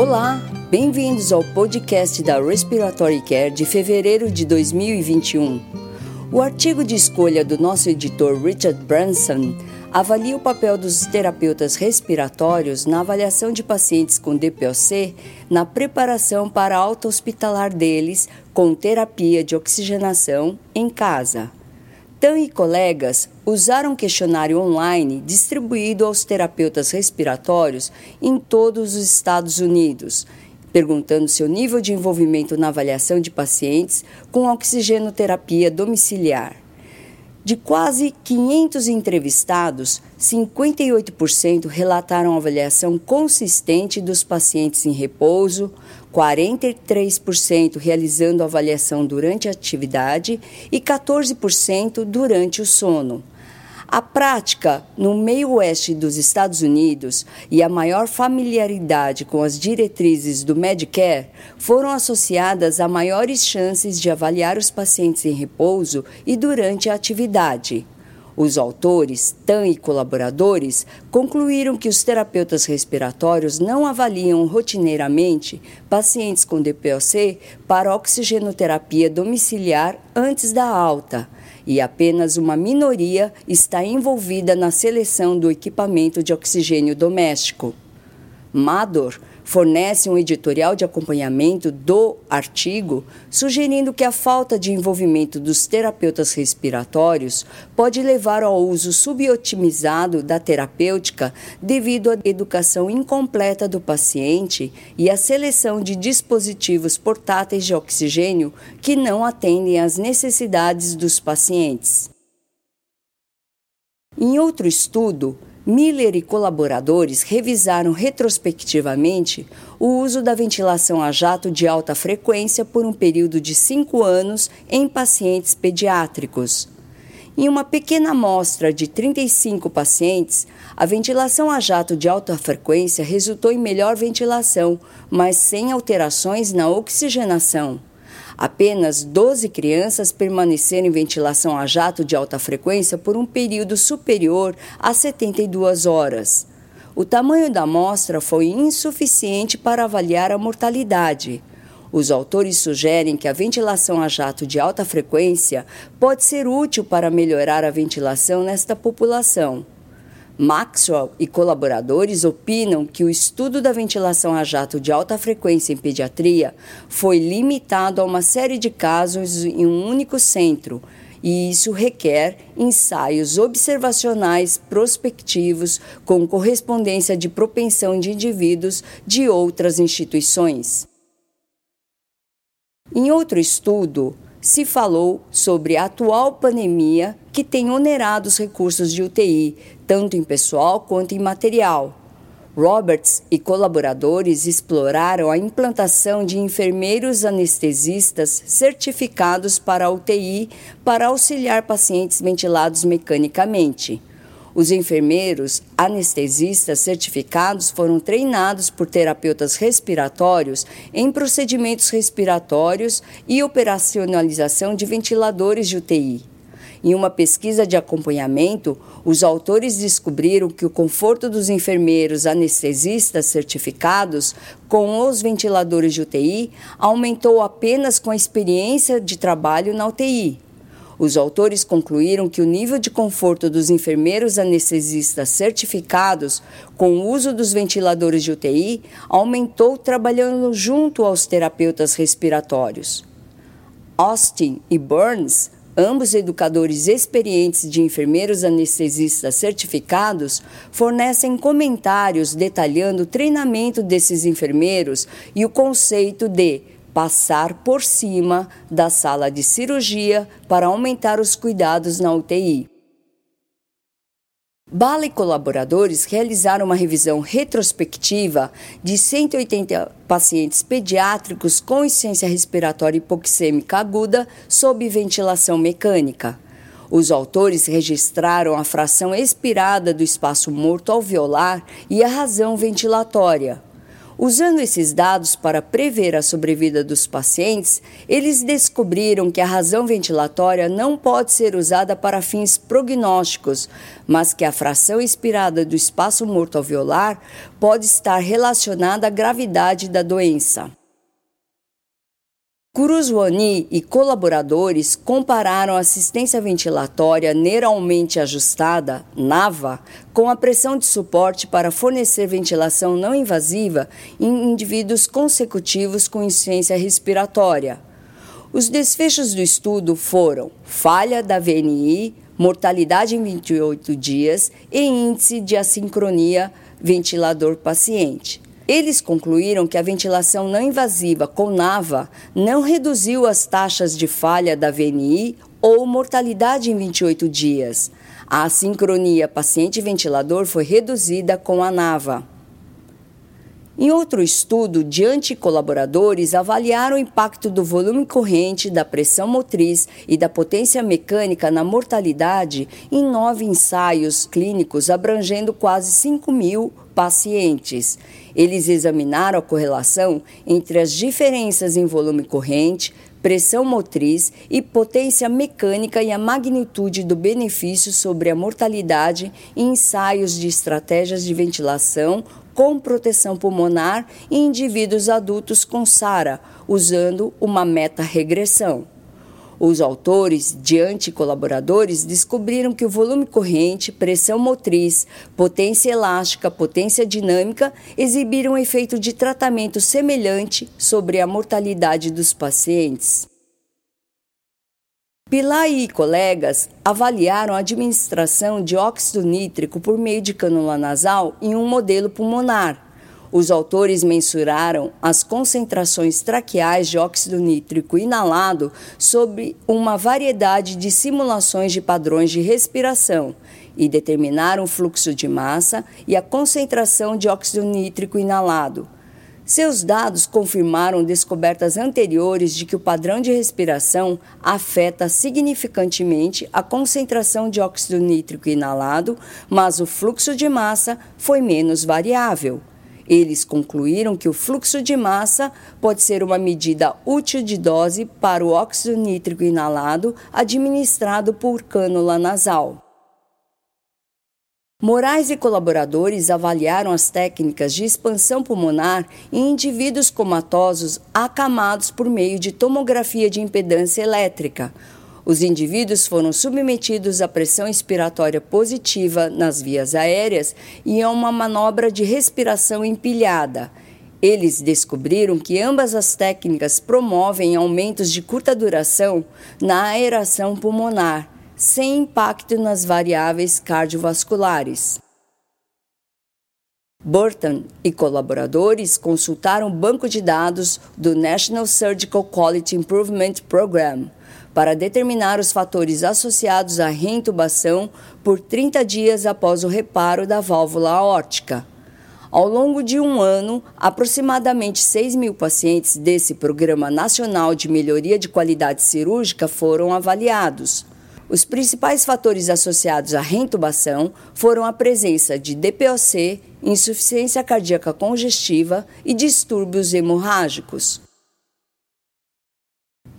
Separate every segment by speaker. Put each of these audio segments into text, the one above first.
Speaker 1: Olá, bem-vindos ao podcast da Respiratory Care de fevereiro de 2021. O artigo de escolha do nosso editor Richard Branson avalia o papel dos terapeutas respiratórios na avaliação de pacientes com DPOC na preparação para a alta hospitalar deles com terapia de oxigenação em casa. Tan e colegas usaram um questionário online distribuído aos terapeutas respiratórios em todos os Estados Unidos, perguntando seu nível de envolvimento na avaliação de pacientes com oxigenoterapia domiciliar. De quase 500 entrevistados, 58% relataram avaliação consistente dos pacientes em repouso, 43% realizando avaliação durante a atividade e 14% durante o sono. A prática no meio oeste dos Estados Unidos e a maior familiaridade com as diretrizes do Medicare foram associadas a maiores chances de avaliar os pacientes em repouso e durante a atividade. Os autores, TAN e colaboradores, concluíram que os terapeutas respiratórios não avaliam rotineiramente pacientes com DPOC para oxigenoterapia domiciliar antes da alta e apenas uma minoria está envolvida na seleção do equipamento de oxigênio doméstico. Mador fornece um editorial de acompanhamento do artigo, sugerindo que a falta de envolvimento dos terapeutas respiratórios pode levar ao uso subotimizado da terapêutica devido à educação incompleta do paciente e à seleção de dispositivos portáteis de oxigênio que não atendem às necessidades dos pacientes. Em outro estudo, Miller e colaboradores revisaram retrospectivamente o uso da ventilação a jato de alta frequência por um período de cinco anos em pacientes pediátricos. Em uma pequena amostra de 35 pacientes, a ventilação a jato de alta frequência resultou em melhor ventilação, mas sem alterações na oxigenação. Apenas 12 crianças permaneceram em ventilação a jato de alta frequência por um período superior a 72 horas. O tamanho da amostra foi insuficiente para avaliar a mortalidade. Os autores sugerem que a ventilação a jato de alta frequência pode ser útil para melhorar a ventilação nesta população. Maxwell e colaboradores opinam que o estudo da ventilação a jato de alta frequência em pediatria foi limitado a uma série de casos em um único centro, e isso requer ensaios observacionais prospectivos com correspondência de propensão de indivíduos de outras instituições. Em outro estudo, se falou sobre a atual pandemia que tem onerado os recursos de UTI, tanto em pessoal quanto em material. Roberts e colaboradores exploraram a implantação de enfermeiros anestesistas certificados para a UTI para auxiliar pacientes ventilados mecanicamente. Os enfermeiros anestesistas certificados foram treinados por terapeutas respiratórios em procedimentos respiratórios e operacionalização de ventiladores de UTI. Em uma pesquisa de acompanhamento, os autores descobriram que o conforto dos enfermeiros anestesistas certificados com os ventiladores de UTI aumentou apenas com a experiência de trabalho na UTI. Os autores concluíram que o nível de conforto dos enfermeiros anestesistas certificados com o uso dos ventiladores de UTI aumentou trabalhando junto aos terapeutas respiratórios. Austin e Burns, ambos educadores experientes de enfermeiros anestesistas certificados, fornecem comentários detalhando o treinamento desses enfermeiros e o conceito de passar por cima da sala de cirurgia para aumentar os cuidados na UTI. Bala e colaboradores realizaram uma revisão retrospectiva de 180 pacientes pediátricos com insuficiência respiratória hipoxêmica aguda sob ventilação mecânica. Os autores registraram a fração expirada do espaço morto alveolar e a razão ventilatória. Usando esses dados para prever a sobrevida dos pacientes, eles descobriram que a razão ventilatória não pode ser usada para fins prognósticos, mas que a fração expirada do espaço morto alveolar pode estar relacionada à gravidade da doença. Kuruzwani e colaboradores compararam a assistência ventilatória neuralmente ajustada, NAVA, com a pressão de suporte para fornecer ventilação não invasiva em indivíduos consecutivos com insuficiência respiratória. Os desfechos do estudo foram falha da VNI, mortalidade em 28 dias e índice de assincronia ventilador-paciente. Eles concluíram que a ventilação não invasiva com NAVA não reduziu as taxas de falha da VNI ou mortalidade em 28 dias. A sincronia paciente-ventilador foi reduzida com a NAVA. Em outro estudo, de colaboradores avaliaram o impacto do volume corrente, da pressão motriz e da potência mecânica na mortalidade em nove ensaios clínicos abrangendo quase 5 mil pacientes. Eles examinaram a correlação entre as diferenças em volume corrente, pressão motriz e potência mecânica e a magnitude do benefício sobre a mortalidade em ensaios de estratégias de ventilação com proteção pulmonar em indivíduos adultos com SARA, usando uma meta-regressão. Os autores, diante colaboradores, descobriram que o volume corrente, pressão motriz, potência elástica, potência dinâmica exibiram efeito de tratamento semelhante sobre a mortalidade dos pacientes. Pilar e colegas avaliaram a administração de óxido nítrico por meio de cânula nasal em um modelo pulmonar. Os autores mensuraram as concentrações traqueais de óxido nítrico inalado sobre uma variedade de simulações de padrões de respiração e determinaram o fluxo de massa e a concentração de óxido nítrico inalado. Seus dados confirmaram descobertas anteriores de que o padrão de respiração afeta significantemente a concentração de óxido nítrico inalado, mas o fluxo de massa foi menos variável. Eles concluíram que o fluxo de massa pode ser uma medida útil de dose para o óxido nítrico inalado administrado por cânula nasal. Moraes e colaboradores avaliaram as técnicas de expansão pulmonar em indivíduos comatosos acamados por meio de tomografia de impedância elétrica. Os indivíduos foram submetidos à pressão expiratória positiva nas vias aéreas e a uma manobra de respiração empilhada. Eles descobriram que ambas as técnicas promovem aumentos de curta duração na aeração pulmonar sem impacto nas variáveis cardiovasculares. Burton e colaboradores consultaram o banco de dados do National Surgical Quality Improvement Program para determinar os fatores associados à reintubação por 30 dias após o reparo da válvula aórtica. Ao longo de um ano, aproximadamente 6 mil pacientes desse Programa Nacional de Melhoria de Qualidade Cirúrgica foram avaliados. Os principais fatores associados à reintubação foram a presença de DPOC, insuficiência cardíaca congestiva e distúrbios hemorrágicos.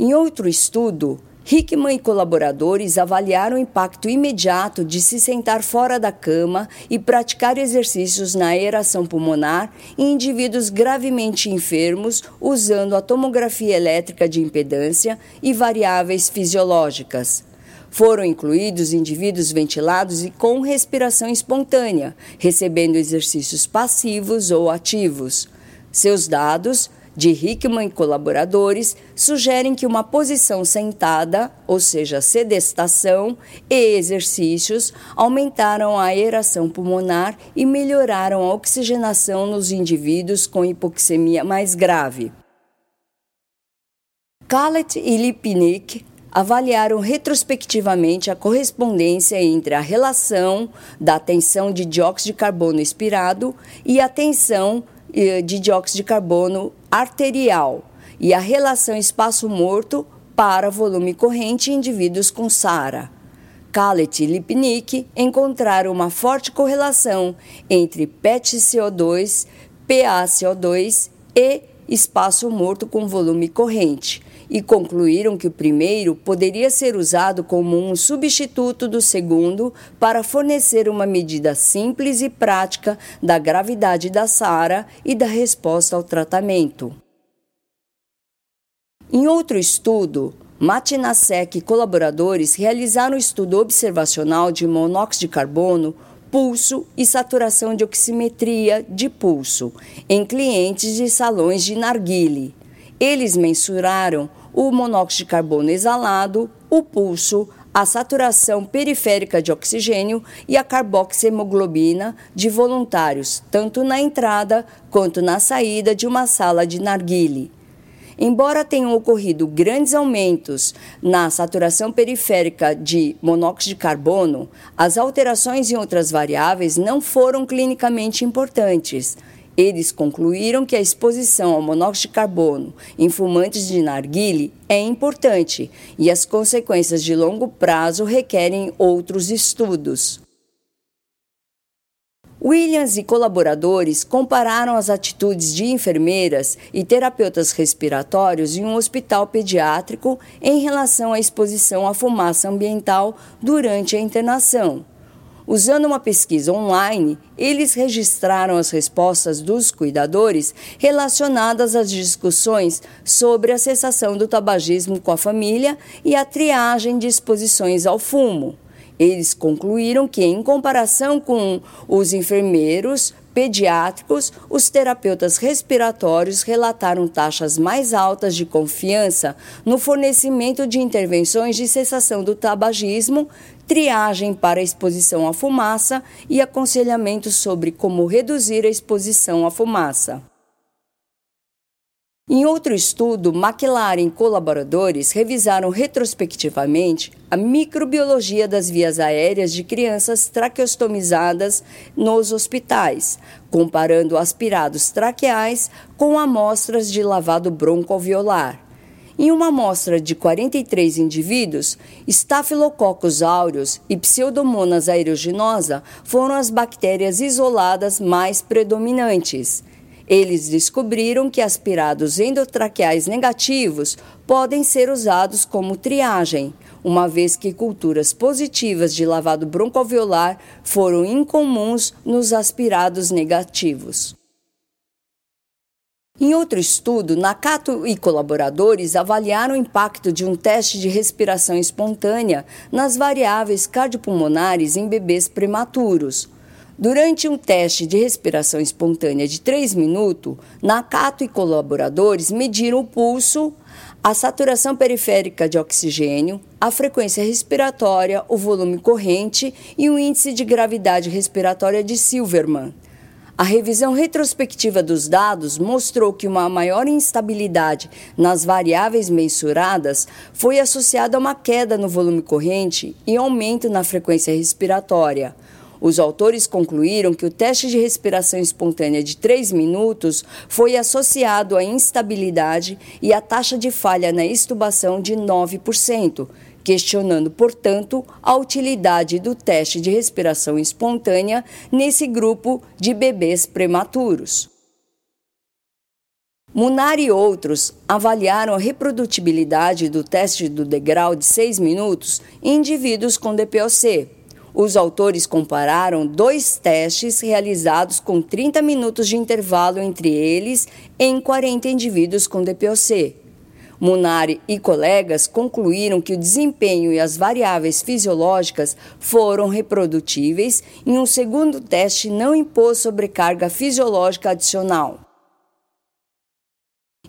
Speaker 1: Em outro estudo, Hickman e colaboradores avaliaram o impacto imediato de se sentar fora da cama e praticar exercícios na aeração pulmonar em indivíduos gravemente enfermos usando a tomografia elétrica de impedância e variáveis fisiológicas. Foram incluídos indivíduos ventilados e com respiração espontânea, recebendo exercícios passivos ou ativos. Seus dados, de Hickman e colaboradores, sugerem que uma posição sentada, ou seja, sedestação, e exercícios aumentaram a aeração pulmonar e melhoraram a oxigenação nos indivíduos com hipoxemia mais grave. Kallet e Lipnick avaliaram retrospectivamente a correspondência entre a relação da tensão de dióxido de carbono expirado e a tensão de dióxido de carbono arterial e a relação espaço morto para volume corrente em indivíduos com SARA. Kallet e Lipnick encontraram uma forte correlação entre PET-CO2, PaCO2 e espaço morto com volume corrente, e concluíram que o primeiro poderia ser usado como um substituto do segundo para fornecer uma medida simples e prática da gravidade da SARA e da resposta ao tratamento. Em outro estudo, Matinasek e colaboradores realizaram um estudo observacional de monóxido de carbono, pulso e saturação de oximetria de pulso em clientes de salões de narguile. Eles mensuraram o monóxido de carbono exalado, o pulso, a saturação periférica de oxigênio e a carboxiemoglobina de voluntários, tanto na entrada quanto na saída de uma sala de narguile. Embora tenham ocorrido grandes aumentos na saturação periférica de monóxido de carbono, as alterações em outras variáveis não foram clinicamente importantes. Eles concluíram que a exposição ao monóxido de carbono em fumantes de narguile é importante e as consequências de longo prazo requerem outros estudos. Williams e colaboradores compararam as atitudes de enfermeiras e terapeutas respiratórios em um hospital pediátrico em relação à exposição à fumaça ambiental durante a internação. Usando uma pesquisa online, eles registraram as respostas dos cuidadores relacionadas às discussões sobre a cessação do tabagismo com a família e a triagem de exposições ao fumo. Eles concluíram que, em comparação com os enfermeiros pediátricos, os terapeutas respiratórios relataram taxas mais altas de confiança no fornecimento de intervenções de cessação do tabagismo, triagem para exposição à fumaça e aconselhamento sobre como reduzir a exposição à fumaça. Em outro estudo, McLaren e colaboradores revisaram retrospectivamente a microbiologia das vias aéreas de crianças traqueostomizadas nos hospitais, comparando aspirados traqueais com amostras de lavado broncoalveolar. Em uma amostra de 43 indivíduos, Staphylococcus aureus e Pseudomonas aeruginosa foram as bactérias isoladas mais predominantes. Eles descobriram que aspirados endotraqueais negativos podem ser usados como triagem, uma vez que culturas positivas de lavado broncoalveolar foram incomuns nos aspirados negativos. Em outro estudo, Nakato e colaboradores avaliaram o impacto de um teste de respiração espontânea nas variáveis cardiopulmonares em bebês prematuros. Durante um teste de respiração espontânea de 3 minutos, Nakato e colaboradores mediram o pulso, a saturação periférica de oxigênio, a frequência respiratória, o volume corrente e o índice de gravidade respiratória de Silverman. A revisão retrospectiva dos dados mostrou que uma maior instabilidade nas variáveis mensuradas foi associada a uma queda no volume corrente e aumento na frequência respiratória. Os autores concluíram que o teste de respiração espontânea de 3 minutos foi associado à instabilidade e à taxa de falha na extubação de 9%, questionando, portanto, a utilidade do teste de respiração espontânea nesse grupo de bebês prematuros. Munar e outros avaliaram a reprodutibilidade do teste do degrau de 6 minutos em indivíduos com DPOC, os autores compararam dois testes realizados com 30 minutos de intervalo entre eles em 40 indivíduos com DPOC. Munari e colegas concluíram que o desempenho e as variáveis fisiológicas foram reprodutíveis e um segundo teste não impôs sobrecarga fisiológica adicional.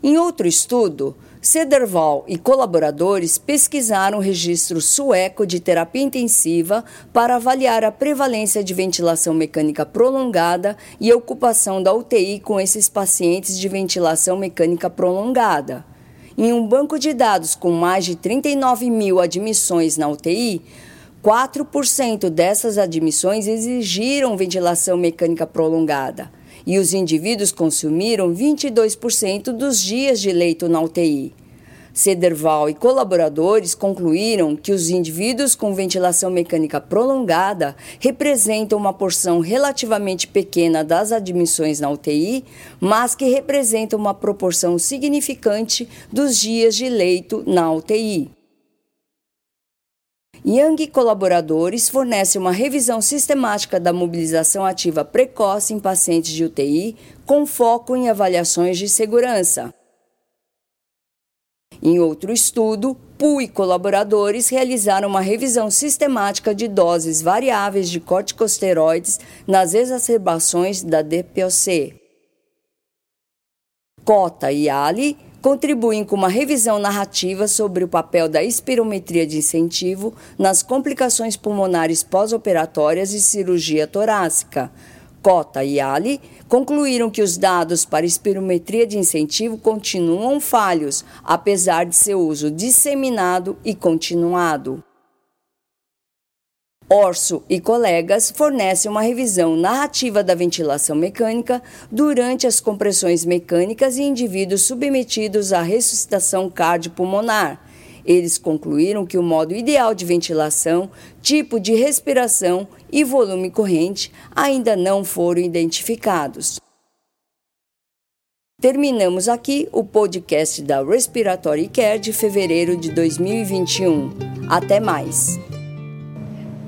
Speaker 1: Em outro estudo, Cederval e colaboradores pesquisaram o registro sueco de terapia intensiva para avaliar a prevalência de ventilação mecânica prolongada e a ocupação da UTI com esses pacientes de ventilação mecânica prolongada. Em um banco de dados com mais de 39 mil admissões na UTI, 4% dessas admissões exigiram ventilação mecânica prolongada e os indivíduos consumiram 22% dos dias de leito na UTI. Cederval e colaboradores concluíram que os indivíduos com ventilação mecânica prolongada representam uma porção relativamente pequena das admissões na UTI, mas que representam uma proporção significante dos dias de leito na UTI. Yang e colaboradores fornecem uma revisão sistemática da mobilização ativa precoce em pacientes de UTI, com foco em avaliações de segurança. Em outro estudo, Pu e colaboradores realizaram uma revisão sistemática de doses variáveis de corticosteroides nas exacerbações da DPOC. Cota e Ali contribuem com uma revisão narrativa sobre o papel da espirometria de incentivo nas complicações pulmonares pós-operatórias e cirurgia torácica. Cota e Ali concluíram que os dados para espirometria de incentivo continuam falhos, apesar de seu uso disseminado e continuado. Orso e colegas fornecem uma revisão narrativa da ventilação mecânica durante as compressões mecânicas em indivíduos submetidos à ressuscitação cardiopulmonar. Eles concluíram que o modo ideal de ventilação, tipo de respiração e volume corrente ainda não foram identificados. Terminamos aqui o podcast da Respiratory Care de fevereiro de 2021. Até mais!